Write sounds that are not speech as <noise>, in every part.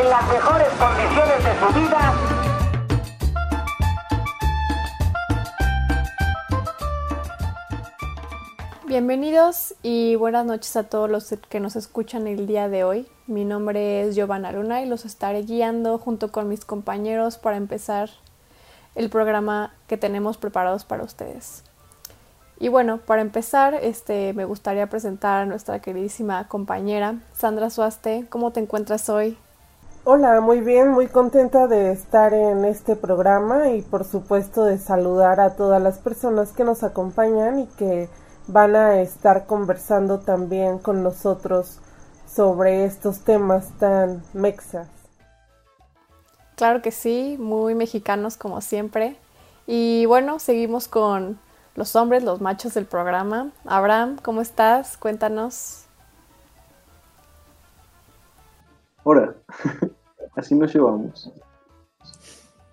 en las mejores condiciones de su vida. Bienvenidos y buenas noches a todos los que nos escuchan el día de hoy. Mi nombre es Giovanna Luna y los estaré guiando junto con mis compañeros para empezar el programa que tenemos preparados para ustedes. Y bueno, para empezar, este, me gustaría presentar a nuestra queridísima compañera Sandra Suaste. ¿Cómo te encuentras hoy? Hola, muy bien, muy contenta de estar en este programa y por supuesto de saludar a todas las personas que nos acompañan y que van a estar conversando también con nosotros sobre estos temas tan mexas. Claro que sí, muy mexicanos como siempre. Y bueno, seguimos con los hombres, los machos del programa. Abraham, ¿cómo estás? Cuéntanos. Hola, <laughs> así nos llevamos.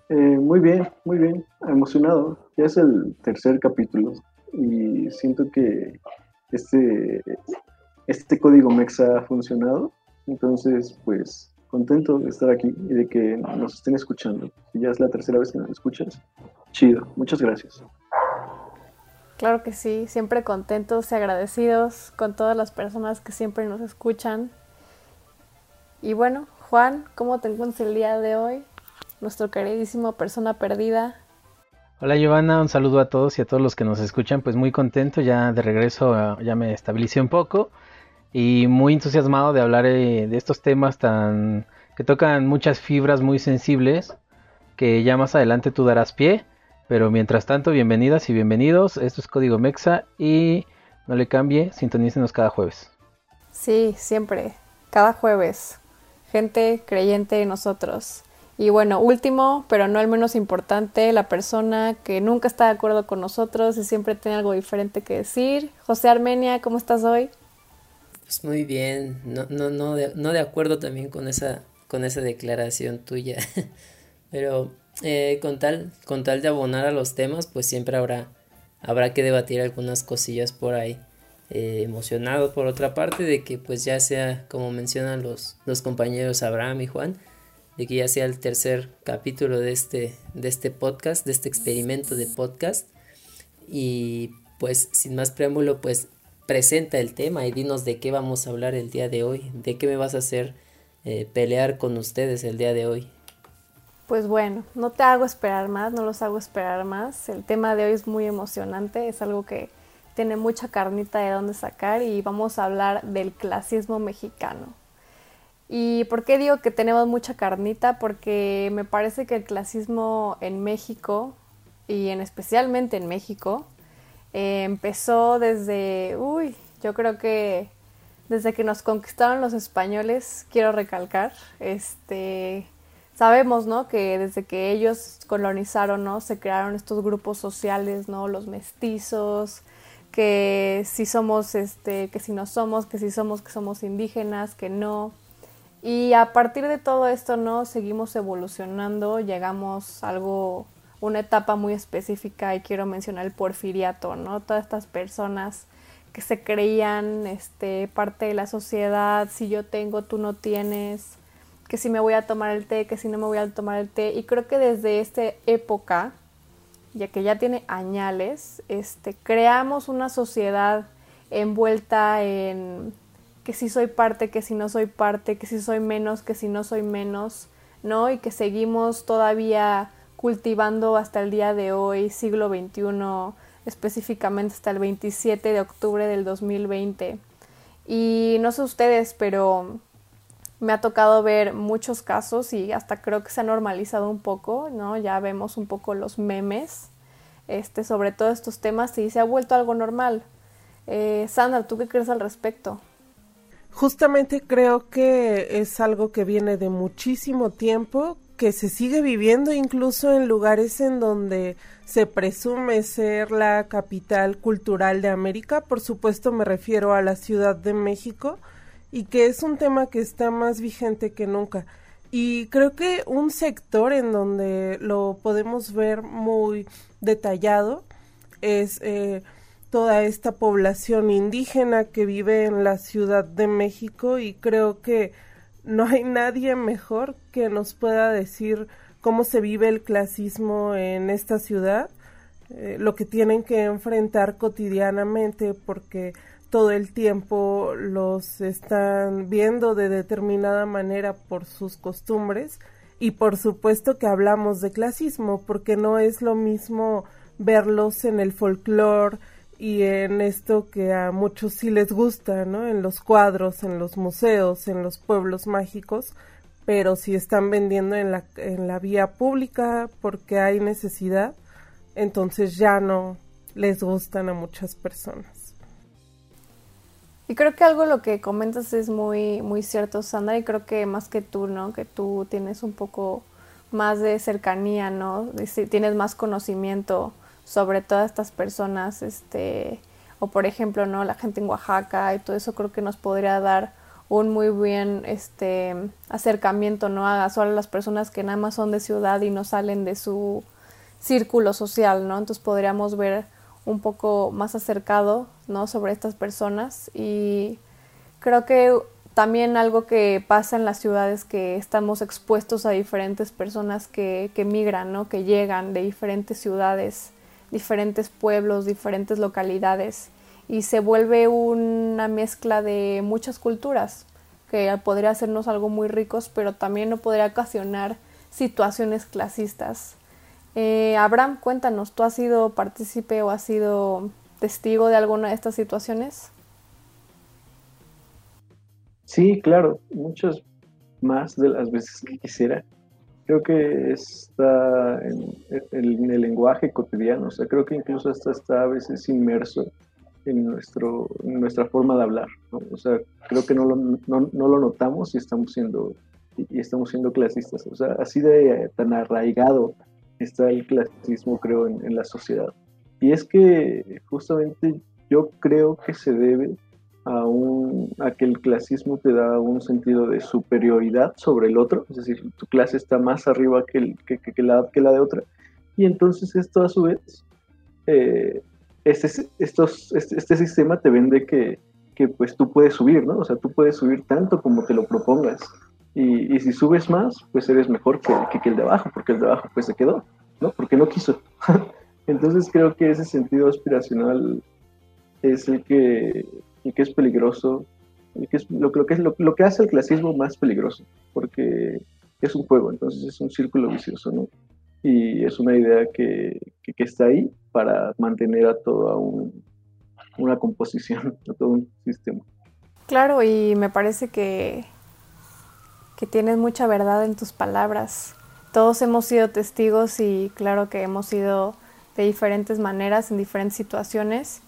Eh, muy bien, muy bien, emocionado. Ya es el tercer capítulo y siento que este, este código MEXA ha funcionado. Entonces, pues contento de estar aquí y de que nos estén escuchando. Si ya es la tercera vez que nos escuchas, chido. Muchas gracias. Claro que sí, siempre contentos y agradecidos con todas las personas que siempre nos escuchan. Y bueno, Juan, ¿cómo te encuentras el día de hoy? Nuestro queridísimo persona perdida. Hola Giovanna, un saludo a todos y a todos los que nos escuchan. Pues muy contento, ya de regreso ya me estabilicé un poco y muy entusiasmado de hablar eh, de estos temas tan que tocan muchas fibras muy sensibles que ya más adelante tú darás pie. Pero mientras tanto, bienvenidas y bienvenidos. Esto es Código Mexa y no le cambie, sintonícenos cada jueves. Sí, siempre, cada jueves. Gente creyente en nosotros. Y bueno, último, pero no el menos importante, la persona que nunca está de acuerdo con nosotros y siempre tiene algo diferente que decir. José Armenia, ¿cómo estás hoy? Pues muy bien, no, no, no, de, no de acuerdo también con esa, con esa declaración tuya, <laughs> pero eh, con, tal, con tal de abonar a los temas, pues siempre habrá, habrá que debatir algunas cosillas por ahí. Eh, emocionado por otra parte de que pues ya sea, como mencionan los, los compañeros Abraham y Juan, de que ya sea el tercer capítulo de este, de este podcast, de este experimento de podcast. Y pues sin más preámbulo, pues presenta el tema y dinos de qué vamos a hablar el día de hoy, de qué me vas a hacer eh, pelear con ustedes el día de hoy. Pues bueno, no te hago esperar más, no los hago esperar más. El tema de hoy es muy emocionante, es algo que tiene mucha carnita de dónde sacar y vamos a hablar del clasismo mexicano. ¿Y por qué digo que tenemos mucha carnita? Porque me parece que el clasismo en México, y en especialmente en México, eh, empezó desde, uy, yo creo que desde que nos conquistaron los españoles, quiero recalcar, este, sabemos, ¿no? Que desde que ellos colonizaron, ¿no? Se crearon estos grupos sociales, ¿no? Los mestizos, que si somos, este, que si no somos, que si somos, que somos indígenas, que no. Y a partir de todo esto, ¿no? Seguimos evolucionando, llegamos a algo, una etapa muy específica y quiero mencionar el porfiriato, ¿no? Todas estas personas que se creían este, parte de la sociedad, si yo tengo, tú no tienes, que si me voy a tomar el té, que si no me voy a tomar el té. Y creo que desde esta época, ya que ya tiene añales, este, creamos una sociedad envuelta en que si soy parte, que si no soy parte, que si soy menos, que si no soy menos, ¿no? Y que seguimos todavía cultivando hasta el día de hoy, siglo XXI, específicamente hasta el 27 de octubre del 2020. Y no sé ustedes, pero me ha tocado ver muchos casos y hasta creo que se ha normalizado un poco, ¿no? Ya vemos un poco los memes este, sobre todos estos temas y se ha vuelto algo normal. Eh, Sandra, ¿tú qué crees al respecto? Justamente creo que es algo que viene de muchísimo tiempo, que se sigue viviendo incluso en lugares en donde se presume ser la capital cultural de América. Por supuesto me refiero a la Ciudad de México y que es un tema que está más vigente que nunca. Y creo que un sector en donde lo podemos ver muy detallado es eh, toda esta población indígena que vive en la Ciudad de México y creo que no hay nadie mejor que nos pueda decir cómo se vive el clasismo en esta ciudad, eh, lo que tienen que enfrentar cotidianamente porque todo el tiempo los están viendo de determinada manera por sus costumbres y por supuesto que hablamos de clasismo porque no es lo mismo verlos en el folclore y en esto que a muchos sí les gusta, ¿no? En los cuadros, en los museos, en los pueblos mágicos, pero si están vendiendo en la, en la vía pública porque hay necesidad, entonces ya no les gustan a muchas personas. Y creo que algo lo que comentas es muy, muy cierto, Sandra, y creo que más que tú, ¿no? Que tú tienes un poco más de cercanía, ¿no? Tienes más conocimiento sobre todas estas personas, este, o por ejemplo, ¿no? La gente en Oaxaca y todo eso creo que nos podría dar un muy buen este acercamiento, ¿no? A solo las personas que nada más son de ciudad y no salen de su círculo social, ¿no? Entonces podríamos ver un poco más acercado, ¿no? Sobre estas personas y creo que también algo que pasa en las ciudades que estamos expuestos a diferentes personas que, que migran, ¿no? Que llegan de diferentes ciudades, diferentes pueblos, diferentes localidades y se vuelve una mezcla de muchas culturas que podría hacernos algo muy ricos, pero también no podría ocasionar situaciones clasistas. Eh, Abraham, cuéntanos, ¿tú has sido partícipe o has sido testigo de alguna de estas situaciones? Sí, claro, muchas más de las veces que quisiera. Creo que está en, el lenguaje cotidiano, o sea, creo que incluso hasta está a veces inmerso en, nuestro, nuestra forma de hablar. O sea, creo que no lo, no, no lo notamos y estamos siendo y, estamos siendo clasistas. O sea, así de tan arraigado está el clasismo, creo, en, la sociedad. Y es que justamente yo creo que se debe a, un, a que el clasismo te da un sentido de superioridad sobre el otro, es decir, tu clase está más arriba que, el, que, la, que la de otra, y entonces esto a su vez, eh, este, este, este, sistema te vende que, que, pues tú puedes subir, ¿no? O sea, tú puedes subir tanto como te lo propongas, y, si subes más, pues eres mejor que, que, el de abajo, porque el de abajo pues se quedó, ¿no? Porque no quiso. <laughs> Entonces creo que ese sentido aspiracional es el que, el que es peligroso, el que es, lo, que es lo, que hace el clasismo más peligroso, porque es un juego, entonces es un círculo vicioso, ¿no? Y es una idea que, que, está ahí para mantener a toda una composición, <laughs> a todo un sistema. Claro, y me parece que que tienes mucha verdad en tus palabras. Todos hemos sido testigos y claro que hemos sido de diferentes maneras, en diferentes situaciones.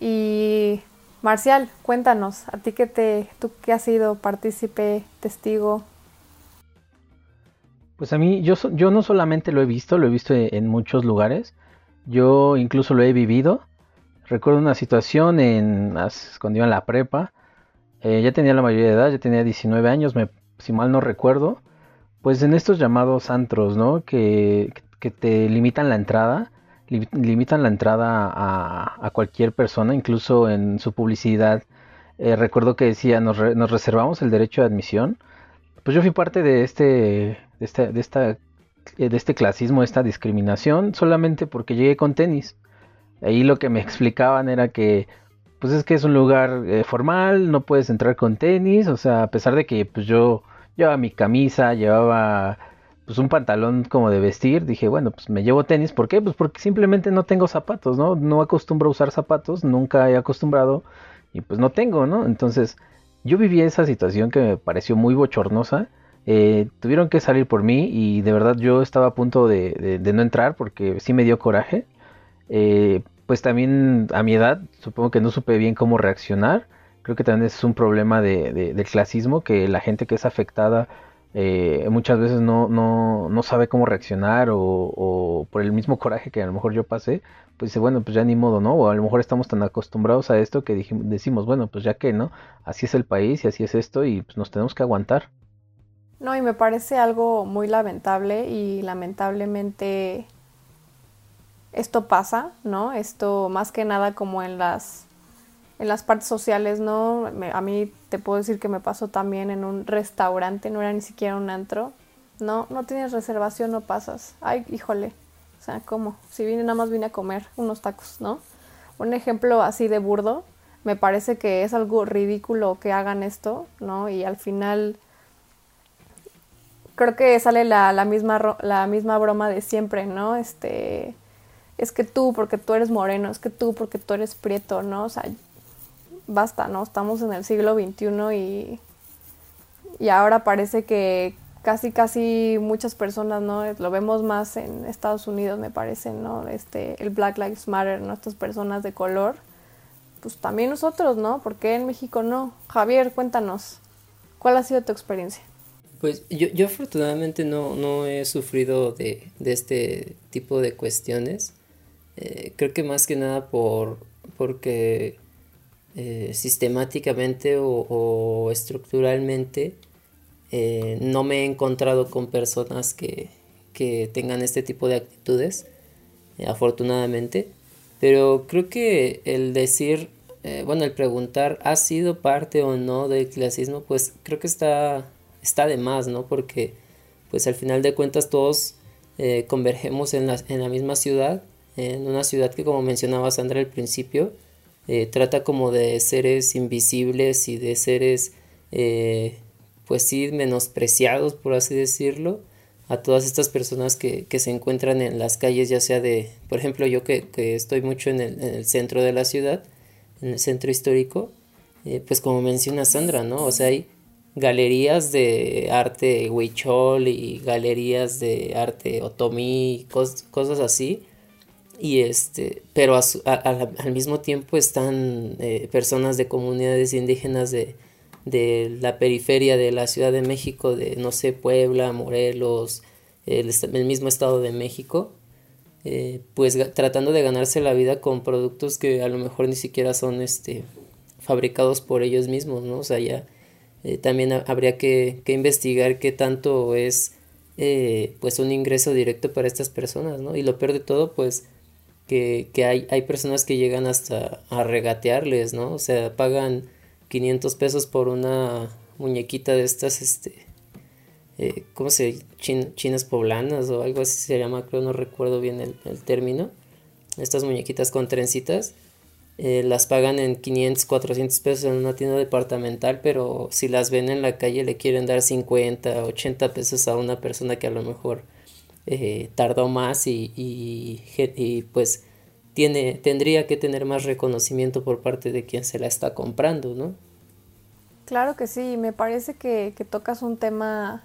Y Marcial, cuéntanos, a ti que te, tú que has sido partícipe, testigo. Pues a mí, yo, yo no solamente lo he visto, lo he visto en muchos lugares, yo incluso lo he vivido. Recuerdo una situación en, iba en la prepa, eh, ya tenía la mayoría de edad, ya tenía 19 años, si mal no recuerdo, pues en estos llamados antros, ¿no? Que, que te limitan la entrada, limitan la entrada a, a, cualquier persona, incluso en su publicidad. Eh, recuerdo que decía, nos, reservamos el derecho de admisión. Pues yo fui parte de este, de este, de esta, eh, de este clasismo, de esta discriminación, solamente porque llegué con tenis. Ahí lo que me <laughs> explicaban era que pues es que es un lugar eh, formal, no puedes entrar con tenis, o sea, a pesar de que pues yo llevaba mi camisa, llevaba pues un pantalón como de vestir, dije, bueno, pues me llevo tenis, ¿por qué? Pues porque simplemente no tengo zapatos, ¿no? No acostumbro a usar zapatos, nunca he acostumbrado y pues no tengo, ¿no? Entonces, yo viví esa situación que me pareció muy bochornosa. Eh, tuvieron que salir por mí y de verdad yo estaba a punto de, de, no entrar porque sí me dio coraje. Eh, pues también a mi edad supongo que no supe bien cómo reaccionar. Creo que también es un problema de, del clasismo, que la gente que es afectada eh, muchas veces no, no, no, sabe cómo reaccionar o, por el mismo coraje que a lo mejor yo pasé, pues dice, bueno, pues ya ni modo, ¿no? O a lo mejor estamos tan acostumbrados a esto que decimos, bueno, pues ya que, ¿no? Así es el país y así es esto y pues nos tenemos que aguantar. No, y me parece algo muy lamentable y lamentablemente esto pasa, ¿no? Esto más que nada como en las en las partes sociales, ¿no? a mí te puedo decir que me pasó también en un restaurante, no era ni siquiera un antro. No, no tienes reservación, no pasas. Ay, híjole. O sea, ¿cómo? Si vine, nada más vine a comer unos tacos, ¿no? Un ejemplo así de burdo, me parece que es algo ridículo que hagan esto, ¿no? Y al final creo que sale la, la, misma, la misma broma de siempre, ¿no? Este, es que tú porque tú eres moreno, es que tú porque tú eres prieto, ¿no? O sea, basta, ¿no? Estamos en el siglo XXI y, y ahora parece que casi, casi muchas personas, ¿no? Lo vemos más en Estados Unidos, me parece, ¿no? Este, el Black Lives Matter, ¿no? Estas personas de color. Pues también nosotros, ¿no? ¿Por qué en México no? Javier, cuéntanos, ¿cuál ha sido tu experiencia? Pues yo, yo afortunadamente no, no he sufrido de, de este tipo de cuestiones. Eh, creo que más que nada por porque eh, sistemáticamente o, estructuralmente eh, no me he encontrado con personas que, que tengan este tipo de actitudes, afortunadamente. Pero creo que el decir, bueno, el preguntar, ¿ha sido parte o no del clasismo? Pues creo que está, está de más, ¿no? Porque pues al final de cuentas todos convergemos en la, en la misma ciudad en una ciudad que como mencionaba Sandra al principio, eh, trata como de seres invisibles y de seres, eh, pues sí, menospreciados, por así decirlo, a todas estas personas que, se encuentran en las calles, ya sea de, por ejemplo, yo que, estoy mucho en el, centro de la ciudad, en el centro histórico, eh, pues como menciona Sandra, ¿no? O sea, hay galerías de arte huichol y galerías de arte otomí, cosas así, y este pero al mismo tiempo están eh, personas de comunidades indígenas de, de, la periferia de la Ciudad de México de no sé Puebla Morelos el, mismo Estado de México eh, pues tratando de ganarse la vida con productos que a lo mejor ni siquiera son este fabricados por ellos mismos no o sea ya eh, también habría que, que, investigar qué tanto es pues un ingreso directo para estas personas no y lo peor de todo pues que, que hay, hay personas que llegan hasta a regatearles, ¿no? O sea, pagan 500 pesos por una muñequita de estas, este, eh, ¿cómo se chinas poblanas o algo así se llama, creo, no recuerdo bien el, término. Estas muñequitas con trencitas. Eh, las pagan en 500, 400 pesos en una tienda departamental, pero si las ven en la calle le quieren dar 50, 80 pesos a una persona que a lo mejor eh, tardó más y, y, pues tiene, tendría que tener más reconocimiento por parte de quien se la está comprando, ¿no? Claro que sí, me parece que, que tocas un tema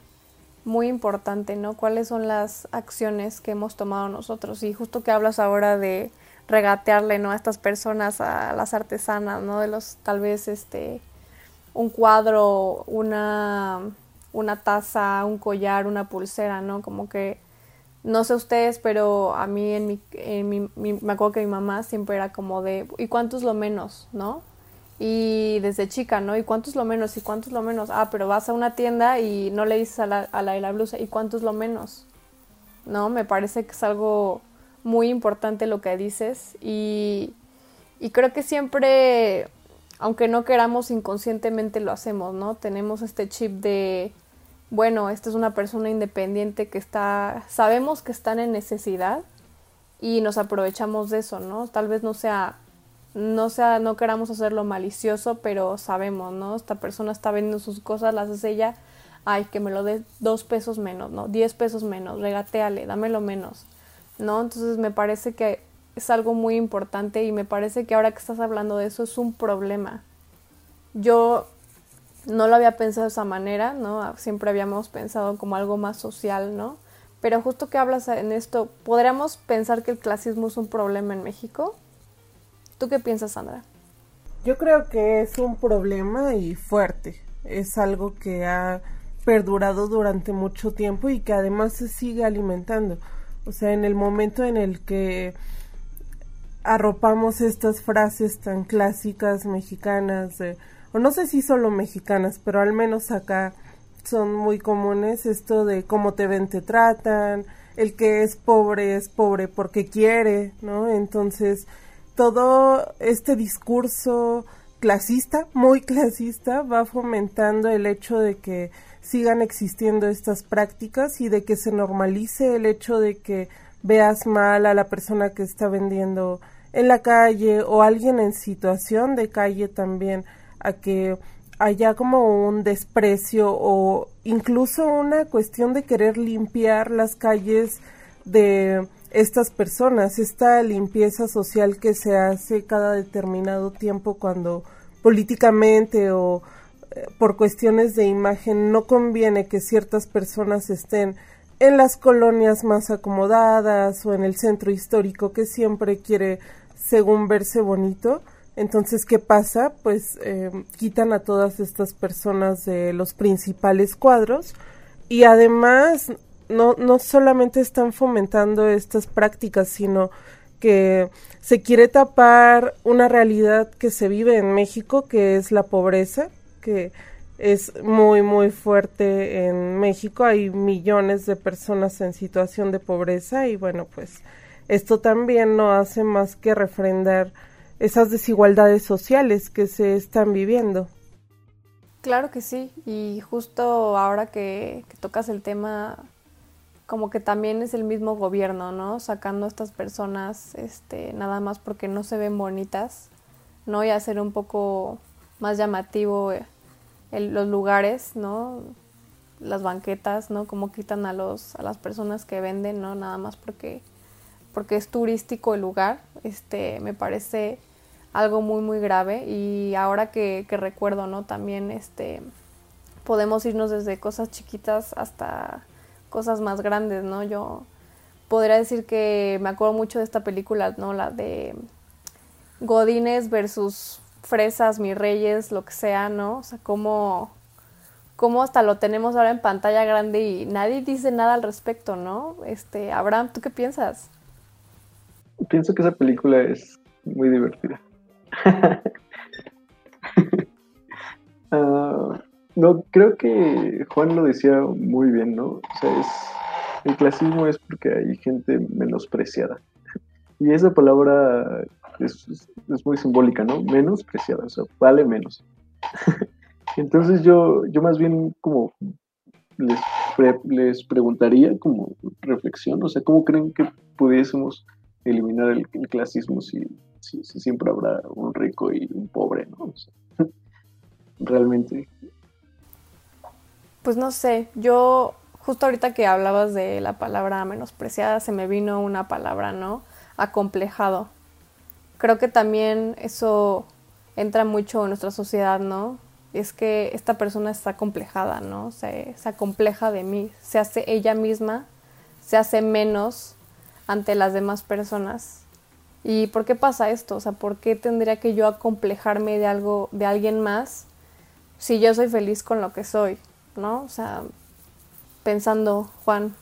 muy importante, ¿no? ¿Cuáles son las acciones que hemos tomado nosotros? Y justo que hablas ahora de regatearle, ¿no? A estas personas, a las artesanas, ¿no? De los, tal vez, este, un cuadro, una, una taza, un collar, una pulsera, ¿no? Como que no sé ustedes, pero a mí en mi, en mi, me acuerdo que mi mamá siempre era como de, ¿y cuánto es lo menos? ¿No? Y desde chica, ¿no? ¿Y cuánto es lo menos? ¿Y cuánto es lo menos? Ah, pero vas a una tienda y no le dices a la, a la de la blusa, ¿y cuánto es lo menos? ¿No? Me parece que es algo muy importante lo que dices y, y creo que siempre, aunque no queramos inconscientemente lo hacemos, ¿no? Tenemos este chip de bueno, esta es una persona independiente que está, sabemos que están en necesidad y nos aprovechamos de eso, ¿no? Tal vez no sea, no sea, no queramos hacerlo malicioso, pero sabemos, ¿no? Esta persona está vendiendo sus cosas, las hace ella, ay, que me lo dé dos pesos menos, ¿no? Diez pesos menos, regateale, dámelo menos, ¿no? Entonces me parece que es algo muy importante y me parece que ahora que estás hablando de eso es un problema. Yo no lo había pensado de esa manera, ¿no? Siempre habíamos pensado como algo más social, ¿no? Pero justo que hablas en esto, ¿podríamos pensar que el clasismo es un problema en México? ¿Tú qué piensas, Sandra? Yo creo que es un problema y fuerte. Es algo que ha perdurado durante mucho tiempo y que además se sigue alimentando. O sea, en el momento en el que arropamos estas frases tan clásicas mexicanas de o no sé si solo mexicanas, pero al menos acá son muy comunes esto de cómo te ven, te tratan, el que es pobre es pobre porque quiere, ¿no? Entonces, todo este discurso clasista, muy <laughs> clasista, va fomentando el hecho de que sigan existiendo estas prácticas y de que se normalice el hecho de que veas mal a la persona que está vendiendo en la calle o alguien en situación de calle también, a que haya como un desprecio o incluso una cuestión de querer limpiar las calles de estas personas, esta limpieza social que se hace cada determinado tiempo cuando políticamente o eh, por cuestiones de imagen no conviene que ciertas personas estén en las colonias más acomodadas o en el centro histórico que siempre quiere según verse bonito. Entonces, ¿qué pasa? Pues eh, quitan a todas estas personas de los principales cuadros y además no, no solamente están fomentando estas prácticas, sino que se quiere tapar una realidad que se vive en México, que es la pobreza, que es muy, muy fuerte en México. Hay millones de personas en situación de pobreza y bueno, pues esto también no hace más que refrendar esas desigualdades sociales que se están viviendo. Claro que sí, y justo ahora que, tocas el tema como que también es el mismo gobierno, ¿no? Sacando a estas personas, este, nada más porque no se ven bonitas, ¿no? Y hacer un poco más llamativo eh, los lugares, ¿no? Las banquetas, ¿no? Como quitan a los, a las personas que venden, ¿no? Nada más porque, porque es turístico el lugar, este, me parece algo muy, muy grave. Y ahora que, recuerdo, ¿no? También, este, podemos irnos desde cosas chiquitas hasta cosas más grandes, ¿no? Yo podría decir que me acuerdo mucho de esta película, ¿no? La de Godines versus Fresas, Mis Reyes, lo que sea, ¿no? O sea, cómo, cómo hasta lo tenemos ahora en pantalla grande y nadie dice nada al respecto, ¿no? Este, Abraham, ¿tú qué piensas? Pienso que esa película es muy divertida. Uh, <laughs> no, creo que Juan lo decía muy bien, ¿no? O sea, es, el clasismo es porque hay gente menospreciada. Y esa palabra es, muy simbólica, ¿no? Menospreciada, o sea, vale menos. <laughs> Entonces yo, yo más bien como les, les preguntaría como reflexión, o sea, ¿cómo creen que pudiésemos eliminar el, clasismo si, si, siempre habrá un rico y un pobre, ¿no? <laughs> realmente pues no sé, yo justo ahorita que hablabas de la palabra menospreciada, se me vino una palabra, ¿no? Acomplejado. Creo que también eso entra mucho en nuestra sociedad, ¿no? Es que esta persona está acomplejada, ¿no? Se, se acompleja de mí, se hace ella misma, se hace menos ante las demás personas. ¿Y por qué pasa esto? O sea, ¿por qué tendría que yo acomplejarme de algo, de alguien más, si yo soy feliz con lo que soy? ¿no? O sea, pensando, Juan.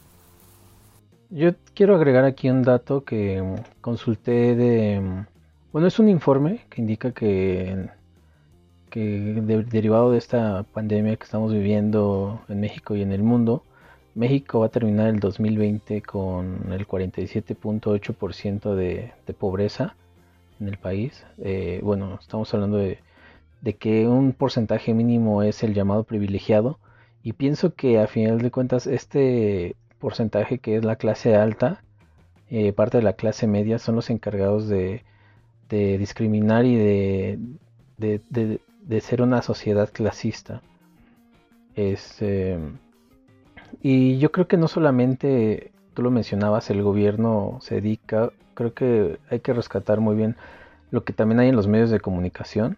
Yo quiero agregar aquí un dato que consulté de... Bueno, es un informe que indica que, que derivado de esta pandemia que estamos viviendo en México y en el mundo, México va a terminar el 2020 con el 47.8% de, de pobreza en el país. Eh, bueno, estamos hablando de, de, que un porcentaje mínimo es el llamado privilegiado y pienso que a final de cuentas este porcentaje que es la clase alta, eh, parte de la clase media, son los encargados de, discriminar y de, de, ser una sociedad clasista. Este, y yo creo que no solamente, tú lo mencionabas, el gobierno se dedica, creo que hay que rescatar muy bien lo que también hay en los medios de comunicación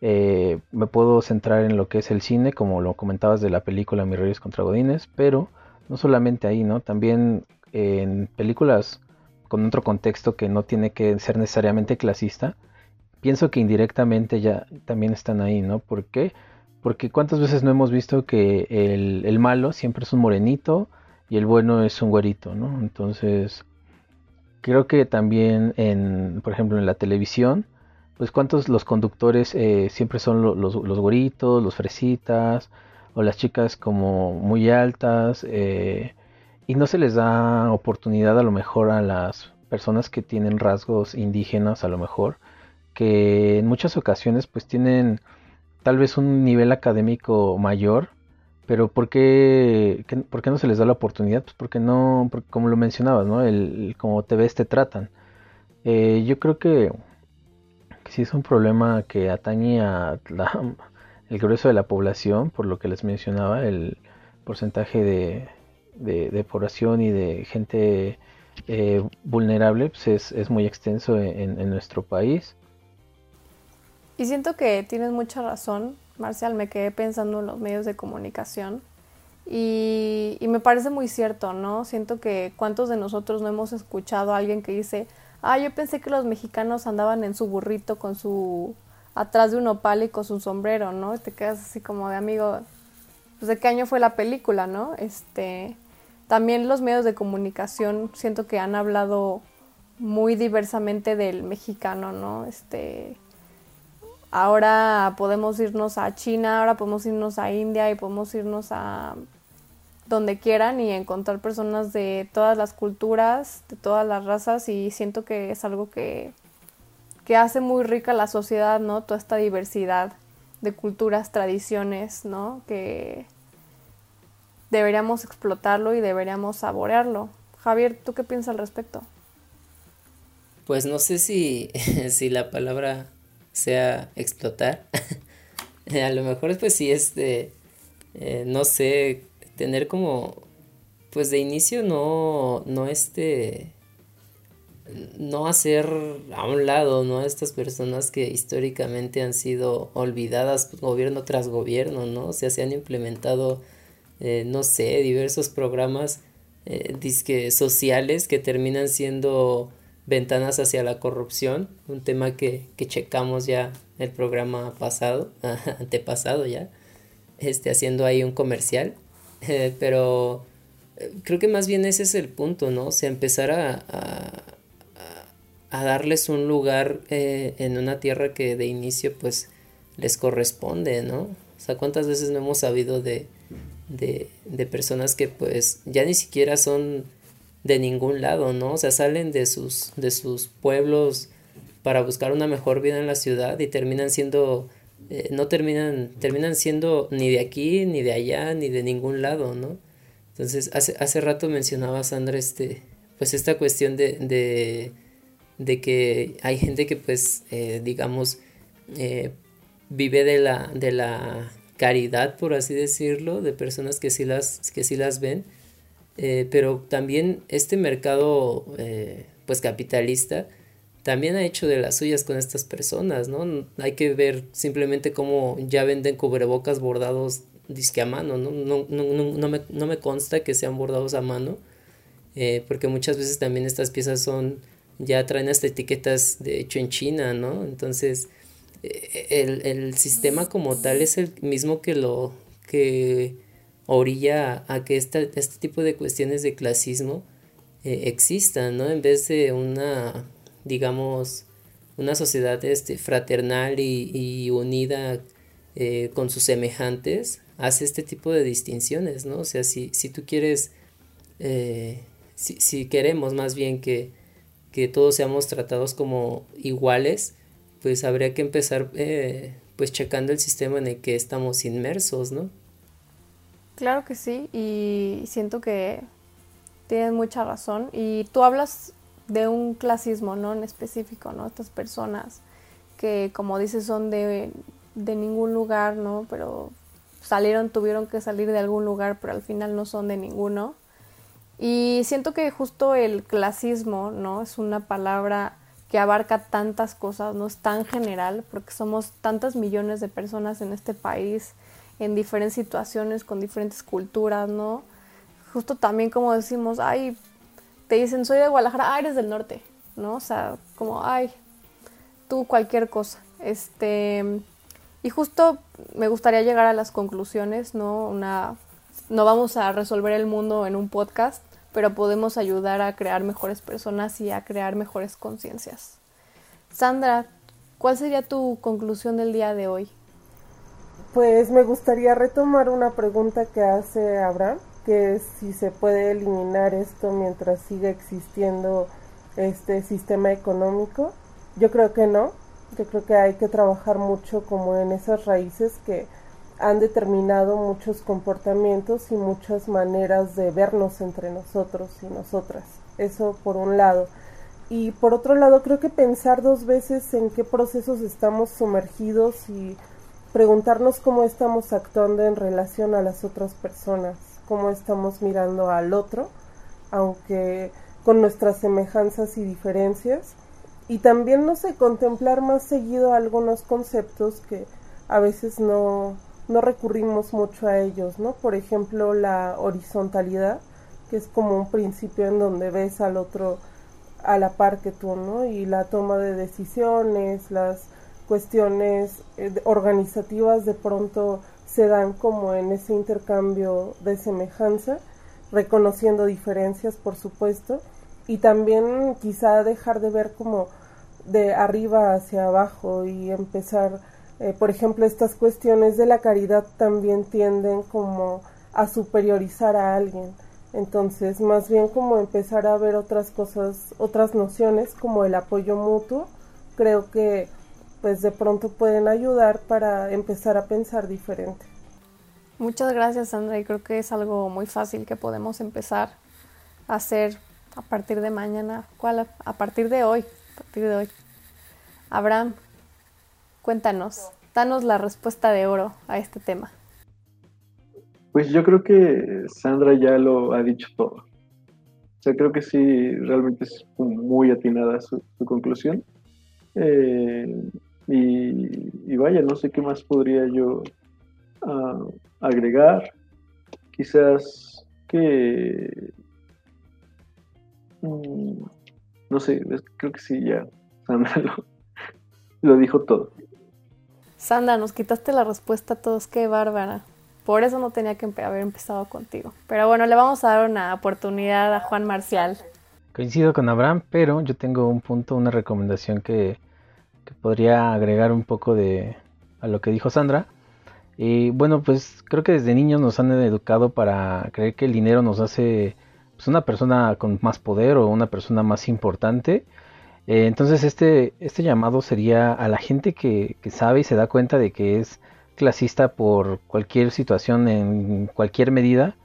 eh, me puedo centrar en lo que es el cine, como lo comentabas de la película Mis Reyes contra Godines, pero no solamente ahí, ¿no? También en películas con otro contexto que no tiene que ser necesariamente clasista, pienso que indirectamente ya también están ahí, ¿no? ¿Por qué? Porque cuántas veces no hemos visto que el, el malo siempre es un morenito y el bueno es un güerito, ¿no? Entonces, creo que también en, por ejemplo, en la televisión, pues cuántos los conductores eh, siempre son los, los goritos, los fresitas, o las chicas como muy altas, eh, y no se les da oportunidad a lo mejor a las personas que tienen rasgos indígenas, a lo mejor, que en muchas ocasiones pues tienen tal vez un nivel académico mayor, pero ¿por qué, ¿por qué no se les da la oportunidad? Pues porque no, como lo mencionabas, ¿no? El, como te ves te tratan. Eh, yo creo que, que sí es un problema que atañe a <laughs> el grueso de la población, por lo que les mencionaba, el porcentaje de, de, población y de gente eh, vulnerable pues es, es, muy extenso en, en nuestro país. Y siento que tienes mucha razón, Marcial, me quedé pensando en los medios de comunicación y, me parece muy cierto, ¿no? Siento que cuántos de nosotros no hemos escuchado a alguien que dice, ah, yo pensé que los mexicanos andaban en su burrito con su, atrás de un opal y con su sombrero, ¿no? Y te quedas así como de amigo, pues de qué año fue la película, ¿no? Este, también los medios de comunicación siento que han hablado muy diversamente del mexicano, ¿no? Este, ahora podemos irnos a China, ahora podemos irnos a India y podemos irnos a donde quieran y encontrar personas de todas las culturas, de todas las razas y siento que es algo que, que hace muy rica la sociedad, ¿no? Toda esta diversidad de culturas, tradiciones, ¿no? Que deberíamos explotarlo y deberíamos saborearlo. Javier, ¿tú qué piensas al respecto? Pues no sé si, <laughs> si la palabra sea explotar. <laughs> a lo mejor pues sí este, eh, no sé, tener como, pues de inicio no, no este, no hacer a un lado, ¿no? Estas personas que históricamente han sido olvidadas gobierno tras gobierno, ¿no? O sea, se han implementado, eh, no sé, diversos programas eh, disque sociales que terminan siendo ventanas hacia la corrupción, un tema que, que checamos ya el programa pasado, <laughs> antepasado ya, este, haciendo ahí un comercial, eh, pero eh, creo que más bien ese es el punto, ¿no? O sea, empezar a, a, darles un lugar eh, en una tierra que de inicio pues les corresponde, ¿no? O sea, ¿cuántas veces no hemos sabido de, de, de personas que pues ya ni siquiera son de ningún lado, ¿no? O sea, salen de sus, de sus pueblos para buscar una mejor vida en la ciudad y terminan siendo, eh, no terminan, terminan siendo ni de aquí, ni de allá, ni de ningún lado, ¿no? Entonces, hace, hace rato mencionaba Sandra, este, pues esta cuestión de, de, de que hay gente que, pues, eh, digamos, eh, vive de la, de la caridad, por así decirlo, de personas que sí las, que sí las ven, eh, pero también este mercado eh, pues capitalista también ha hecho de las suyas con estas personas, ¿no? Hay que ver simplemente cómo ya venden cubrebocas bordados disque a mano, ¿no? No, no, no, no, me, no me consta que sean bordados a mano, eh, porque muchas veces también estas piezas son, ya traen hasta etiquetas de hecho en China, ¿no? Entonces, el, el sistema como tal es el mismo que lo que orilla a que este tipo de cuestiones de clasismo eh, existan, ¿no? En vez de una, digamos, una sociedad este, fraternal y, unida eh, con sus semejantes, hace este tipo de distinciones, ¿no? O sea, si, si tú quieres, eh, si, si, queremos más bien que, que, todos seamos tratados como iguales, pues habría que empezar, pues, checando el sistema en el que estamos inmersos, ¿no? Claro que sí, y siento que tienes mucha razón. Y tú hablas de un clasismo, ¿no? En específico, ¿no? Estas personas que, como dices, son de, de ningún lugar, ¿no? Pero salieron, tuvieron que salir de algún lugar, pero al final no son de ninguno. Y siento que justo el clasismo, ¿no? Es una palabra que abarca tantas cosas, no es tan general, porque somos tantas millones de personas en este país en diferentes situaciones, con diferentes culturas, ¿no? Justo también como decimos, ay, te dicen, soy de Guadalajara, ah, eres del norte, ¿no? O sea, como, ay, tú cualquier cosa. Este, y justo me gustaría llegar a las conclusiones, ¿no? Una, no vamos a resolver el mundo en un podcast, pero podemos ayudar a crear mejores personas y a crear mejores conciencias. Sandra, ¿cuál sería tu conclusión del día de hoy? Pues me gustaría retomar una pregunta que hace Abraham, que es si se puede eliminar esto mientras siga existiendo este sistema económico. Yo creo que no, Yo creo que hay que trabajar mucho como en esas raíces que han determinado muchos comportamientos y muchas maneras de vernos entre nosotros y nosotras. Eso por un lado. Y por otro lado, creo que pensar dos veces en qué procesos estamos sumergidos y preguntarnos cómo estamos actuando en relación a las otras personas, cómo estamos mirando al otro, aunque con nuestras semejanzas y diferencias. Y también, no sé, contemplar más seguido algunos conceptos que a veces no, no recurrimos mucho a ellos, ¿no? Por ejemplo, la horizontalidad, que es como un principio en donde ves al otro a la par que tú, ¿no? Y la toma de decisiones, las cuestiones eh, organizativas de pronto se dan como en ese intercambio de semejanza, reconociendo diferencias, por supuesto, y también quizá dejar de ver como de arriba hacia abajo y empezar eh, por ejemplo, estas cuestiones de la caridad también tienden como a superiorizar a alguien. Entonces, más bien como empezar a ver otras cosas, otras nociones como el apoyo mutuo, creo que pues de pronto pueden ayudar para empezar a pensar diferente. Muchas gracias, Sandra, y creo que es algo muy fácil que podemos empezar a hacer a partir de mañana, ¿cuál? A partir de hoy, a partir de hoy. Abraham, Cuéntanos, danos la respuesta de oro a este tema. Pues yo creo que Sandra ya lo ha dicho todo. O sea, creo que sí, realmente es muy atinada su, conclusión. Eh, y, vaya, no sé qué más podría yo ah, agregar. Quizás que... Mm, no sé, creo que sí, ya Sandra lo dijo todo. Sandra, nos quitaste la respuesta a todos, qué bárbara. Por eso no tenía que haber empezado contigo. Pero bueno, le vamos a dar una oportunidad a Juan Marcial. Coincido con Abraham, pero yo tengo un punto, una recomendación que, podría agregar un poco de a lo que dijo Sandra. Y bueno, pues creo que desde niños nos han educado para creer que el dinero nos hace pues, una persona con más poder o una persona más importante. Eh, entonces este, este llamado sería a la gente que, sabe y se da cuenta de que es clasista por cualquier situación en cualquier medida,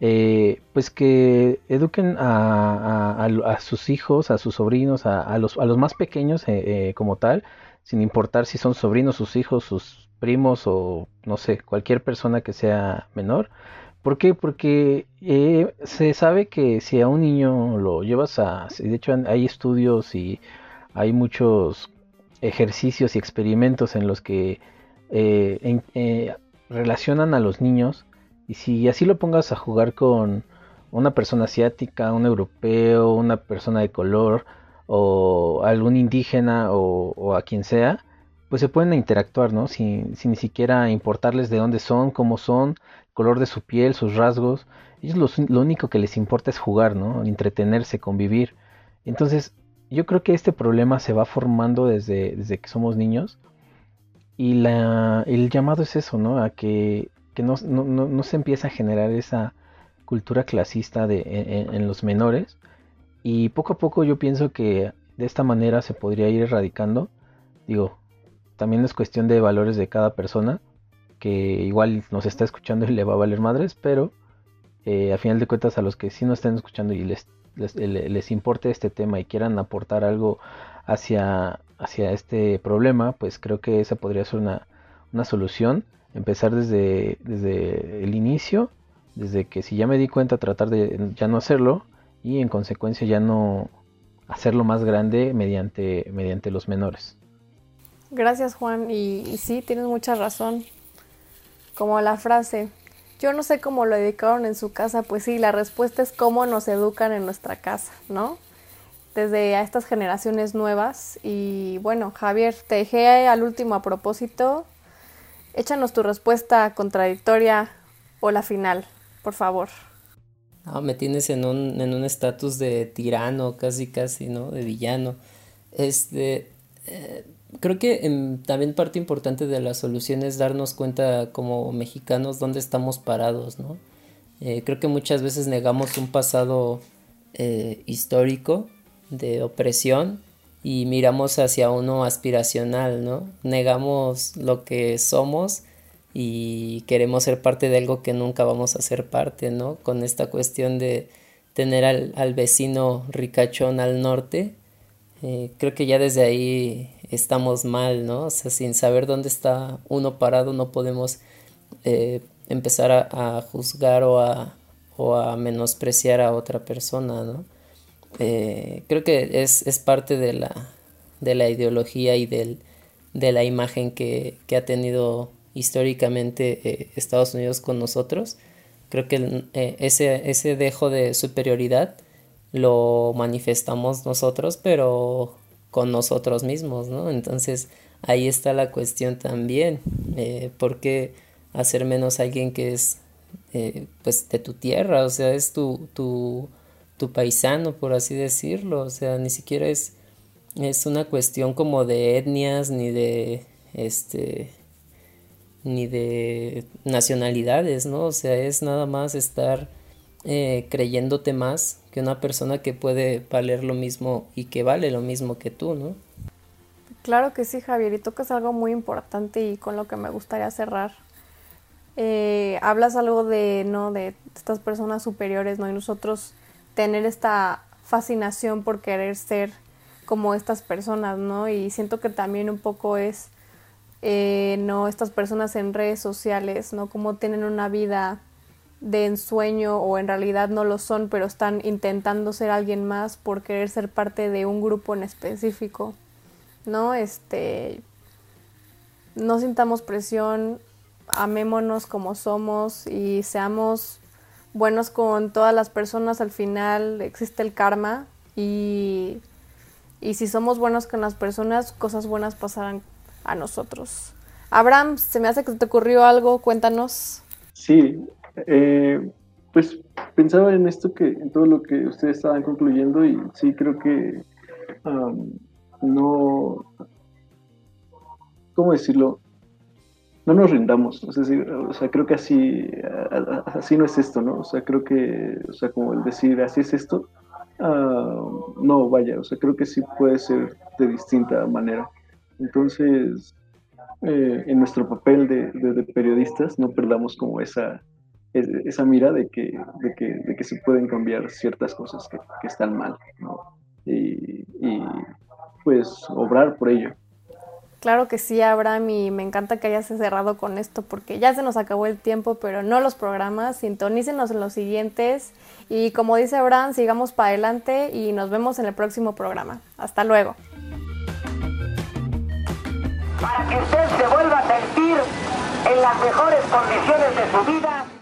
eh, pues que eduquen a, sus hijos, a sus sobrinos, a, los, a los, más pequeños eh, como tal, sin importar si son sobrinos, sus hijos, sus primos o no sé, cualquier persona que sea menor, ¿Por qué? Porque eh, se sabe que si a un niño lo llevas a... De hecho hay estudios y hay muchos ejercicios y experimentos en los que eh, eh, relacionan a los niños y si así lo pongas a jugar con una persona asiática, un europeo, una persona de color o algún indígena o, a quien sea, pues se pueden interactuar, ¿no? Sin, sin, ni siquiera importarles de dónde son, cómo son, color de su piel, sus rasgos. Ellos lo, único que les importa es jugar, ¿no? Entretenerse, convivir. Entonces, yo creo que este problema se va formando desde, desde que somos niños. Y la, el llamado es eso, ¿no? A que, que no, no, no, se empieza a generar esa cultura clasista de, en, los menores. Y poco a poco yo pienso que de esta manera se podría ir erradicando. Digo, también es cuestión de valores de cada persona que igual nos está escuchando y le va a valer madres, pero eh, a final de cuentas a los que sí nos están escuchando y les, les, importe este tema y quieran aportar algo hacia, hacia este problema, pues creo que esa podría ser una, una solución. Empezar desde, desde el inicio, desde que si ya me di cuenta tratar de ya no hacerlo y en consecuencia ya no hacerlo más grande mediante, mediante los menores. Gracias Juan y, sí, tienes mucha razón como la frase, yo no sé cómo lo educaron en su casa, pues sí, la respuesta es cómo nos educan en nuestra casa, ¿no? Desde a estas generaciones nuevas. Y bueno, Javier, te dejé al último a propósito. Échanos tu respuesta contradictoria o la final, por favor. No, me tienes en un en un estatus de tirano, casi casi, ¿no? De villano. Este, eh, creo que también parte importante de la solución es darnos cuenta como mexicanos dónde estamos parados, ¿no? Eh, creo que muchas veces negamos un pasado eh, histórico de opresión y miramos hacia uno aspiracional, ¿no? Negamos lo que somos y queremos ser parte de algo que nunca vamos a ser parte, ¿no? Con esta cuestión de tener al, al vecino ricachón al norte, eh, creo que ya desde ahí estamos mal, ¿no? O sea, sin saber dónde está uno parado no podemos eh, empezar a, a, juzgar o a, o a menospreciar a otra persona, ¿no? Eh, creo que es, es, parte de la, de la ideología y del, de la imagen que, que ha tenido históricamente eh, Estados Unidos con nosotros. Creo que eh, ese, ese dejo de superioridad lo manifestamos nosotros, pero con nosotros mismos, ¿no? Entonces ahí está la cuestión también. Eh, ¿Por qué hacer menos a alguien que es pues de tu tierra? O sea, es tu, tu, tu paisano, por así decirlo. O sea, ni siquiera es, es una cuestión como de etnias ni de este ni de nacionalidades, ¿no? O sea, es nada más estar eh, creyéndote más que una persona que puede valer lo mismo y que vale lo mismo que tú, ¿no? Claro que sí, Javier, y tocas algo muy importante y con lo que me gustaría cerrar. Eh, hablas algo de, ¿no? De estas personas superiores, ¿no? Y nosotros tener esta fascinación por querer ser como estas personas, ¿no? Y siento que también un poco es eh, no estas personas en redes sociales, ¿no? Como tienen una vida de ensueño o en realidad no lo son, pero están intentando ser alguien más por querer ser parte de un grupo en específico, ¿no? Este, no sintamos presión, amémonos como somos y seamos buenos con todas las personas, al final existe el karma y, y si somos buenos con las personas, cosas buenas pasarán a nosotros. Abraham, se me hace que te ocurrió algo, cuéntanos. Sí, eh, pues pensaba en esto que, en todo lo que ustedes estaban concluyendo y sí creo que no, ¿cómo decirlo? No nos rindamos, es decir, o sea, creo que así, así no es esto, ¿no? O sea, creo que, o sea, como el decir, así es esto, uh, no, vaya, o sea, creo que sí puede ser de distinta manera. Entonces, eh, en nuestro papel de, de, periodistas, no perdamos como esa, esa mira de que, de que, de que se pueden cambiar ciertas cosas que, que están mal, ¿no? y, pues obrar por ello. Claro que sí, Abraham, y me encanta que hayas cerrado con esto porque ya se nos acabó el tiempo, pero no los programas, sintonícenos en los siguientes y como dice Abraham, sigamos para adelante y nos vemos en el próximo programa. Hasta luego para que usted se vuelva a sentir en las mejores condiciones de su vida.